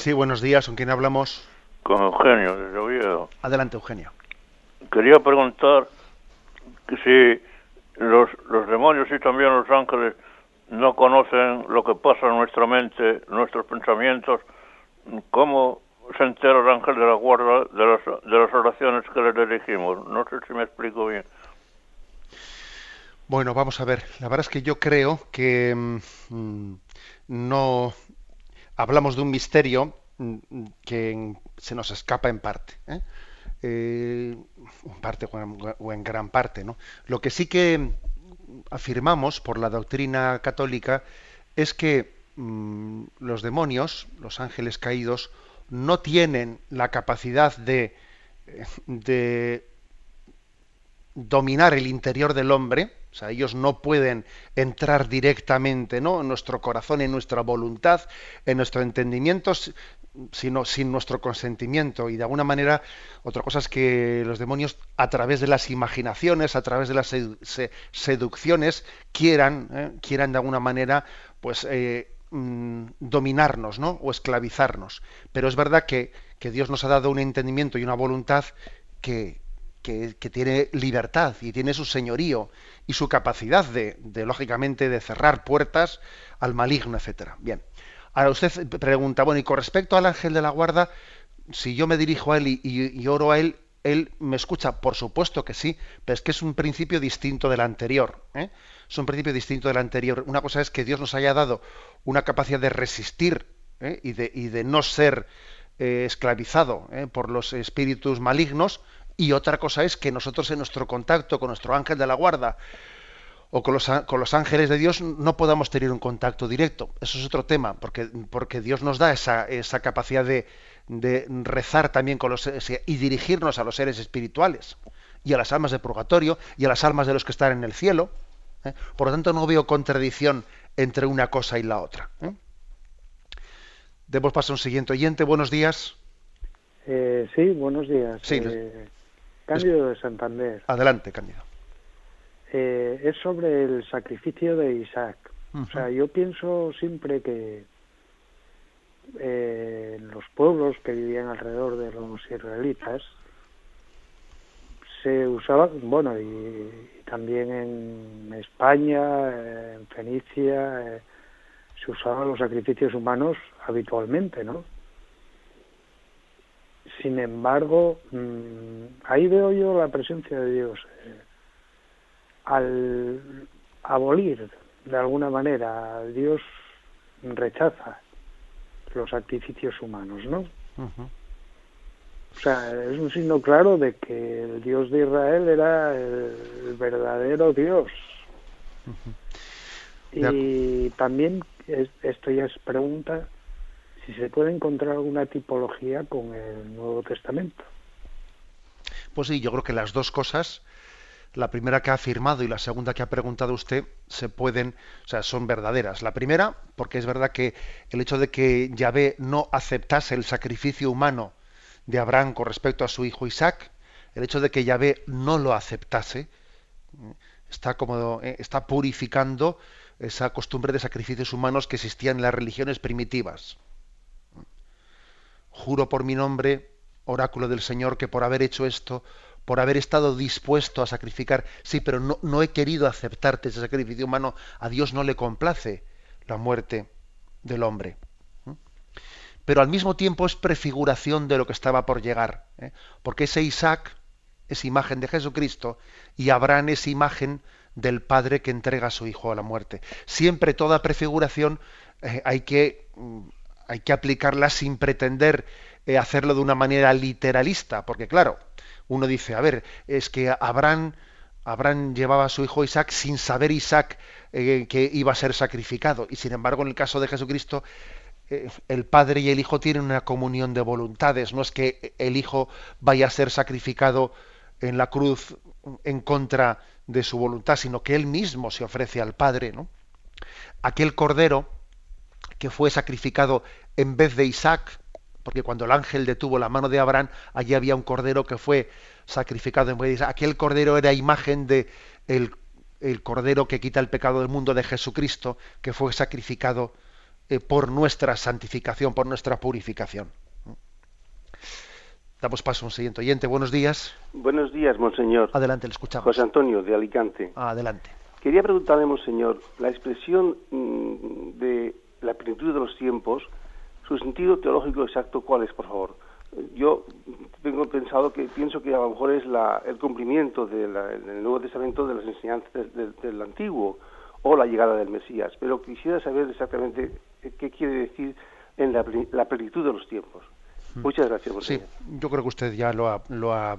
Sí, buenos días. ¿Con quién hablamos? Con Eugenio, desde Oviedo. Adelante, Eugenio. Quería preguntar si los, los demonios y también los ángeles no conocen lo que pasa en nuestra mente, nuestros pensamientos, ¿cómo se entera el ángel de la guarda de las, de las oraciones que le dirigimos? No sé si me explico bien. Bueno, vamos a ver. La verdad es que yo creo que mm, no, hablamos de un misterio mm, que se nos escapa en parte. ¿eh? Eh, en parte o en, gran parte. ¿no? Lo que sí que afirmamos por la doctrina católica es que mm, los demonios, los ángeles caídos, no tienen la capacidad de, de dominar el interior del hombre, o sea, ellos no pueden entrar directamente ¿no? en nuestro corazón, en nuestra voluntad, en nuestro entendimiento, sino sin nuestro consentimiento. Y de alguna manera, otra cosa es que los demonios, a través de las imaginaciones, a través de las seducciones, quieran, ¿eh? quieran de alguna manera, pues eh, mm, dominarnos, ¿no? O esclavizarnos. Pero es verdad que, que, Dios nos ha dado un entendimiento y una voluntad que, que, tiene libertad y tiene su señorío y su capacidad de, lógicamente, de cerrar puertas al maligno, etcétera. Bien. Ahora usted pregunta, bueno, y con respecto al ángel de la guarda, si yo me dirijo a él y, oro a él, él me escucha, por supuesto que sí, pero es que es un principio distinto del anterior. ¿eh? Es un principio distinto del anterior. Una cosa es que Dios nos haya dado una capacidad de resistir ¿eh? y, de, y, de, no ser eh, esclavizado por los espíritus malignos, y otra cosa es que nosotros en nuestro contacto con nuestro ángel de la guarda o con los, con los, ángeles de Dios no podamos tener un contacto directo. Eso es otro tema, porque, porque Dios nos da esa, esa capacidad de, de, rezar también con los y dirigirnos a los seres espirituales y a las almas de purgatorio y a las almas de los que están en el cielo. ¿eh? Por lo tanto, no veo contradicción entre una cosa y la otra. ¿eh? Demos paso a un siguiente oyente. Buenos días. Eh, sí, buenos días. Sí, eh, Cándido de Santander. Adelante, Cándido. Eh, es sobre el sacrificio de Isaac. O sea, yo pienso siempre que eh, los pueblos que vivían alrededor de los israelitas se usaban, bueno, y, también en España, en Fenicia, eh, se usaban los sacrificios humanos habitualmente, ¿no? Sin embargo, mmm, ahí veo yo la presencia de Dios. Eh, al abolir de alguna manera, Dios rechaza los sacrificios humanos, ¿no? O sea, es un signo claro de que el Dios de Israel era el, verdadero Dios. Y también esto ya es pregunta si se puede encontrar alguna tipología con el Nuevo Testamento. Pues sí, yo creo que las dos cosas la primera que ha afirmado y la segunda que ha preguntado usted se pueden, o sea, son verdaderas. La primera, porque es verdad que el hecho de que Yahvé no aceptase el sacrificio humano de Abraham con respecto a su hijo Isaac, el hecho de que Yahvé no lo aceptase, está como eh, está purificando esa costumbre de sacrificios humanos que existían en las religiones primitivas. Juro por mi nombre, oráculo del Señor, que por haber hecho esto por haber estado dispuesto a sacrificar, sí, pero no, he querido aceptarte ese sacrificio humano, a Dios no le complace la muerte del hombre. Pero al mismo tiempo es prefiguración de lo que estaba por llegar, ¿eh? porque ese Isaac es imagen de Jesucristo y Abraham es imagen del Padre que entrega a su Hijo a la muerte. Siempre toda prefiguración eh, hay, que, mm, hay que aplicarla sin pretender eh, hacerlo de una manera literalista, porque claro, uno dice, a ver, es que Abraham, llevaba a su hijo Isaac sin saber Isaac eh, que iba a ser sacrificado. Y sin embargo, en el caso de Jesucristo, eh, el Padre y el Hijo tienen una comunión de voluntades. No es que el Hijo vaya a ser sacrificado en la cruz en contra de su voluntad, sino que él mismo se ofrece al Padre. ¿no? Aquel cordero que fue sacrificado en vez de Isaac, porque cuando el ángel detuvo la mano de Abraham, allí había un cordero que fue sacrificado en vez de Aquel cordero era imagen de el, cordero que quita el pecado del mundo de Jesucristo, que fue sacrificado eh, por nuestra santificación, por nuestra purificación. Damos paso a un siguiente oyente. Buenos días. Buenos días, monseñor. Adelante, le escuchamos. José Antonio, de Alicante. Adelante. Quería preguntarle, monseñor, la expresión mm, de plenitud de los tiempos su sentido teológico exacto, ¿cuál es, por favor? Yo tengo pensado que pienso que a lo mejor es la, el cumplimiento del Nuevo Testamento de las enseñanzas del, Antiguo o la llegada del Mesías, pero quisiera saber exactamente qué quiere decir en la, plenitud de los tiempos. Hmm. Muchas gracias. Por sí, yo creo que usted ya lo ha, lo ha,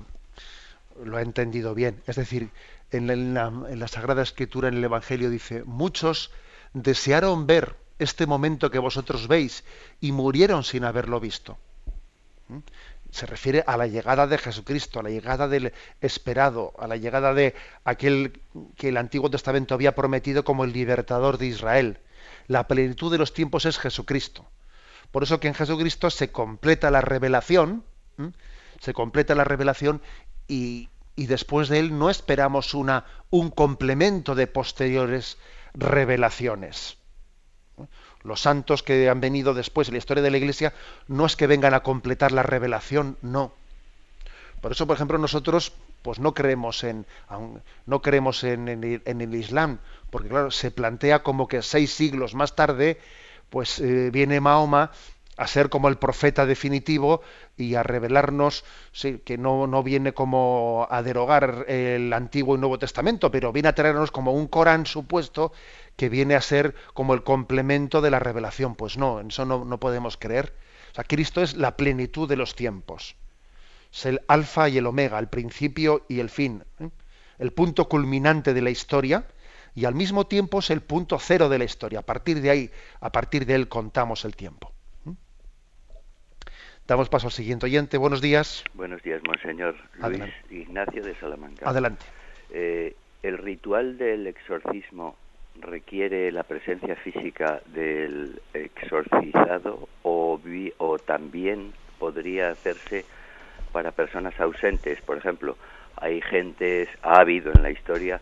lo ha entendido bien. Es decir, en la, en la Sagrada Escritura, en el Evangelio, dice, muchos desearon ver este momento que vosotros veis y murieron sin haberlo visto. ¿Mm? Se refiere a la llegada de Jesucristo, a la llegada del esperado, a la llegada de aquel que el Antiguo Testamento había prometido como el libertador de Israel. La plenitud de los tiempos es Jesucristo. Por eso que en Jesucristo se completa la revelación, se completa la revelación y, y, después de él no esperamos una, un complemento de posteriores revelaciones. Los santos que han venido después en la historia de la Iglesia no es que vengan a completar la revelación, no. Por eso, por ejemplo, nosotros pues no creemos en no creemos en, el, Islam, porque claro, se plantea como que seis siglos más tarde, pues eh, viene Mahoma a ser como el profeta definitivo y a revelarnos sí, que no, no viene como a derogar el Antiguo y Nuevo Testamento, pero viene a traernos como un Corán supuesto que viene a ser como el complemento de la revelación. Pues no, en eso no, no podemos creer. O sea, Cristo es la plenitud de los tiempos. Es el alfa y el omega, el principio y el fin. ¿eh? El punto culminante de la historia y al mismo tiempo es el punto cero de la historia. A partir de ahí, a partir de él contamos el tiempo. ¿eh? Damos paso al siguiente oyente. Buenos días. Buenos días, monseñor Luis Ignacio de Salamanca. Adelante. Eh, el ritual del exorcismo requiere la presencia física del exorcizado o, o también podría hacerse para personas ausentes. Por ejemplo, hay gentes, ha habido en la historia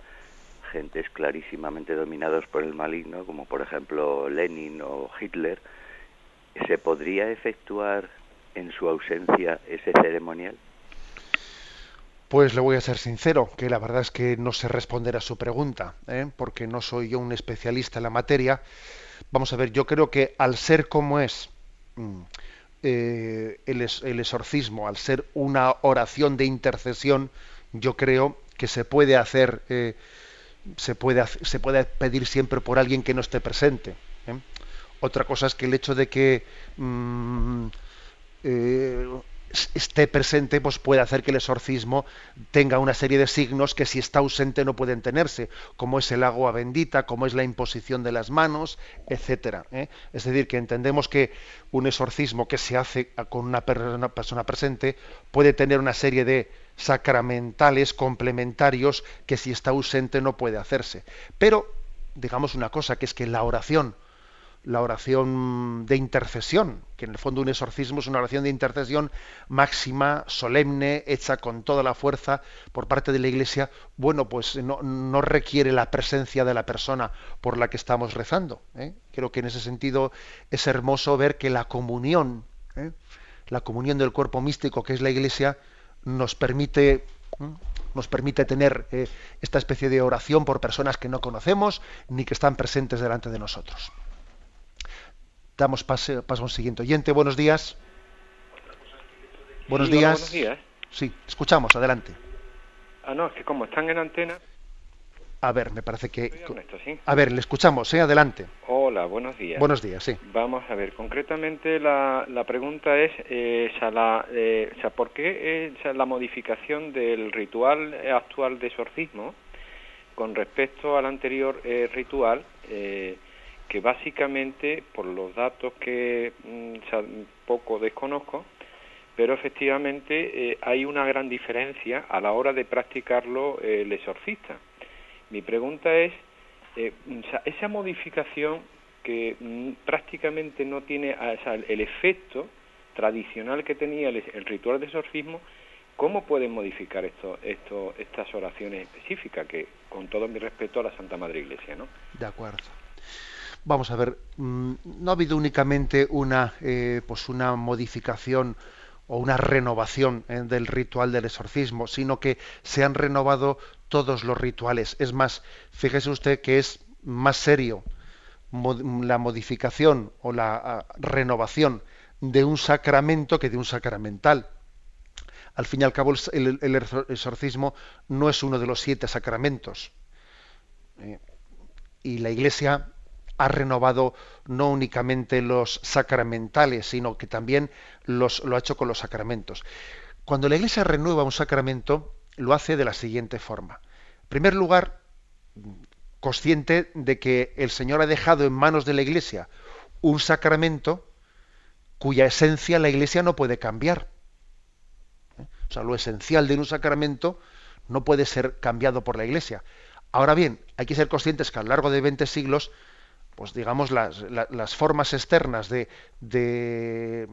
gentes clarísimamente dominados por el maligno, como por ejemplo Lenin o Hitler. ¿Se podría efectuar en su ausencia ese ceremonial? Pues le voy a ser sincero, que la verdad es que no sé responder a su pregunta, ¿eh? porque no soy yo un especialista en la materia. Vamos a ver, yo creo que al ser como es, mm, eh, el, exorcismo, al ser una oración de intercesión, yo creo que se puede hacer, eh, se, puede, pedir siempre por alguien que no esté presente. Otra cosa es que el hecho de que mm, esté presente, pues puede hacer que el exorcismo tenga una serie de signos que si está ausente no pueden tenerse, como es el agua bendita, como es la imposición de las manos, etcétera. ¿eh? Es decir, que entendemos que un exorcismo que se hace con una persona presente puede tener una serie de sacramentales complementarios que si está ausente no puede hacerse. Pero digamos una cosa, que es que la oración la oración de intercesión, que en el fondo un exorcismo es una oración de intercesión máxima, solemne, hecha con toda la fuerza por parte de la Iglesia, bueno, pues no, requiere la presencia de la persona por la que estamos rezando. ¿eh? Creo que en ese sentido es hermoso ver que la comunión, ¿eh? la comunión del cuerpo místico que es la Iglesia, nos permite ¿eh? nos permite tener esta especie de oración por personas que no conocemos ni que están presentes delante de nosotros. Damos paso, paso a un siguiente oyente. Buenos días. Buenos días. buenos días. Sí, escuchamos, adelante. Ah, no, es que como están en antena. A ver, me parece que. A ver, le escuchamos, ¿eh? Adelante. Hola, buenos días. Buenos días, sí. Vamos a ver, concretamente la, la pregunta es: eh, la, eh, ¿por qué eh, la modificación del ritual actual de exorcismo con respecto al anterior eh, ritual? Eh, que básicamente, por los datos que mm, poco desconozco, pero efectivamente eh, hay una gran diferencia a la hora de practicarlo eh, el exorcista. Mi pregunta es, eh, esa modificación que mm, prácticamente no tiene el efecto tradicional que tenía el, ritual de exorcismo, ¿cómo pueden modificar esto, esto, estas oraciones específicas? Que con todo mi respeto a la Santa Madre Iglesia, ¿no? De acuerdo. Vamos a ver, mm, no ha habido únicamente una, eh, pues una modificación o una renovación eh, del ritual del exorcismo, sino que se han renovado todos los rituales. Es más, fíjese usted que es más serio la modificación o la ah, renovación de un sacramento que de un sacramental. Al fin y al cabo, el, exorcismo no es uno de los siete sacramentos. Eh, y la Iglesia ha renovado no únicamente los sacramentales, sino que también los, lo ha hecho con los sacramentos. Cuando la Iglesia renueva un sacramento, lo hace de la siguiente forma. En primer lugar, consciente de que el Señor ha dejado en manos de la Iglesia un sacramento cuya esencia la Iglesia no puede cambiar. O sea, lo esencial de un sacramento no puede ser cambiado por la Iglesia. Ahora bien, hay que ser conscientes que a lo largo de 20 siglos pues digamos, las, las formas externas de, de,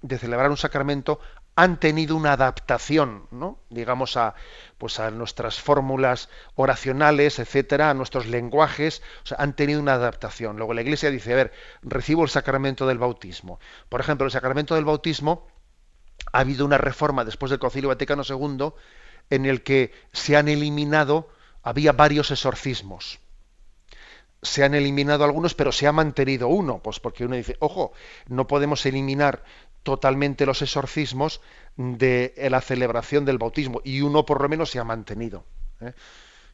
de celebrar un sacramento han tenido una adaptación, ¿no? digamos, a, pues a nuestras fórmulas oracionales, etcétera, a nuestros lenguajes, han tenido una adaptación. Luego la Iglesia dice, a ver, recibo el sacramento del bautismo. Por ejemplo, el sacramento del bautismo ha habido una reforma después del Concilio Vaticano II en el que se han eliminado, había varios exorcismos. Se han eliminado algunos, pero se ha mantenido uno, pues porque uno dice, ojo, no podemos eliminar totalmente los exorcismos de la celebración del bautismo y uno por lo menos se ha mantenido. ¿eh?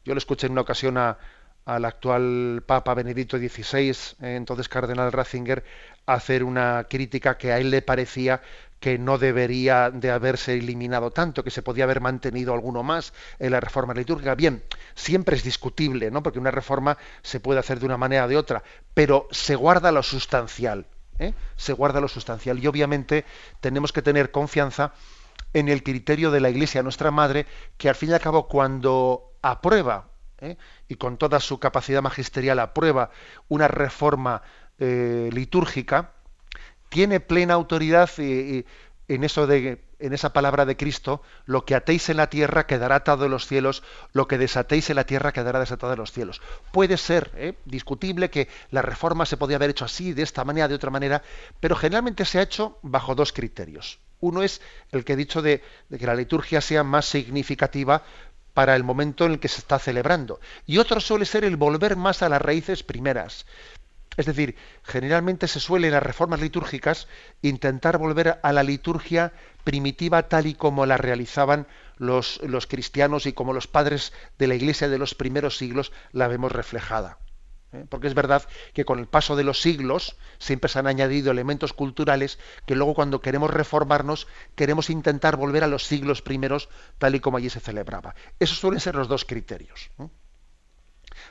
Yo le escuché en una ocasión al actual Papa Benedicto XVI, eh, entonces Cardenal Ratzinger, hacer una crítica que a él le parecía que no debería de haberse eliminado tanto, que se podía haber mantenido alguno más en la reforma litúrgica. Bien, siempre es discutible, ¿no? Porque una reforma se puede hacer de una manera o de otra, pero se guarda lo sustancial. ¿eh? se guarda lo sustancial. Y obviamente tenemos que tener confianza en el criterio de la Iglesia, nuestra Madre, que al fin y al cabo cuando aprueba, ¿eh? y con toda su capacidad magisterial aprueba una reforma eh, litúrgica, tiene plena autoridad en eso de en esa palabra de Cristo, lo que atéis en la tierra quedará atado en los cielos, lo que desatéis en la tierra quedará desatado en los cielos. Puede ser ¿eh? discutible que la reforma se podía haber hecho así, de esta manera, de otra manera, pero generalmente se ha hecho bajo dos criterios. Uno es el que he dicho de que la liturgia sea más significativa para el momento en el que se está celebrando. Y otro suele ser el volver más a las raíces primeras. Es decir, generalmente se suele en las reformas litúrgicas intentar volver a la liturgia primitiva tal y como la realizaban los, los, cristianos y como los padres de la iglesia de los primeros siglos la vemos reflejada. ¿eh? Porque es verdad que con el paso de los siglos siempre se han añadido elementos culturales que luego cuando queremos reformarnos queremos intentar volver a los siglos primeros tal y como allí se celebraba. Esos suelen ser los dos criterios.